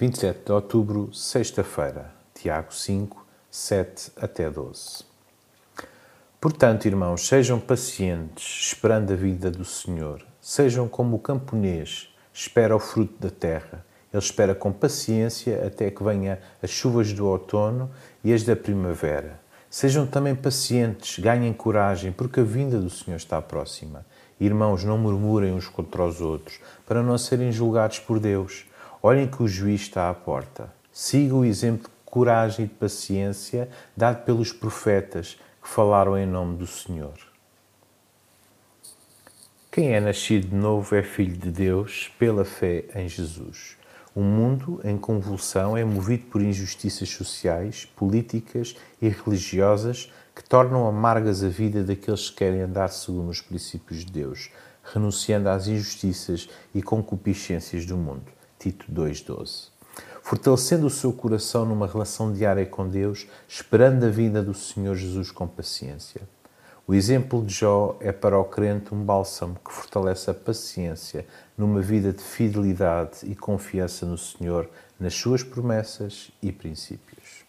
27 de outubro, sexta-feira, Tiago 5, 7 até 12. Portanto, irmãos, sejam pacientes, esperando a vida do Senhor. Sejam como o camponês espera o fruto da terra. Ele espera com paciência até que venha as chuvas do outono e as da primavera. Sejam também pacientes, ganhem coragem, porque a vinda do Senhor está próxima. Irmãos, não murmurem uns contra os outros, para não serem julgados por Deus. Olhem que o juiz está à porta. Sigam o exemplo de coragem e de paciência dado pelos profetas que falaram em nome do Senhor. Quem é nascido de novo é filho de Deus pela fé em Jesus. O mundo em convulsão é movido por injustiças sociais, políticas e religiosas que tornam amargas a vida daqueles que querem andar segundo os princípios de Deus, renunciando às injustiças e concupiscências do mundo. Tito 2,12. Fortalecendo o seu coração numa relação diária com Deus, esperando a vinda do Senhor Jesus com paciência. O exemplo de Jó é para o crente um bálsamo que fortalece a paciência numa vida de fidelidade e confiança no Senhor, nas suas promessas e princípios.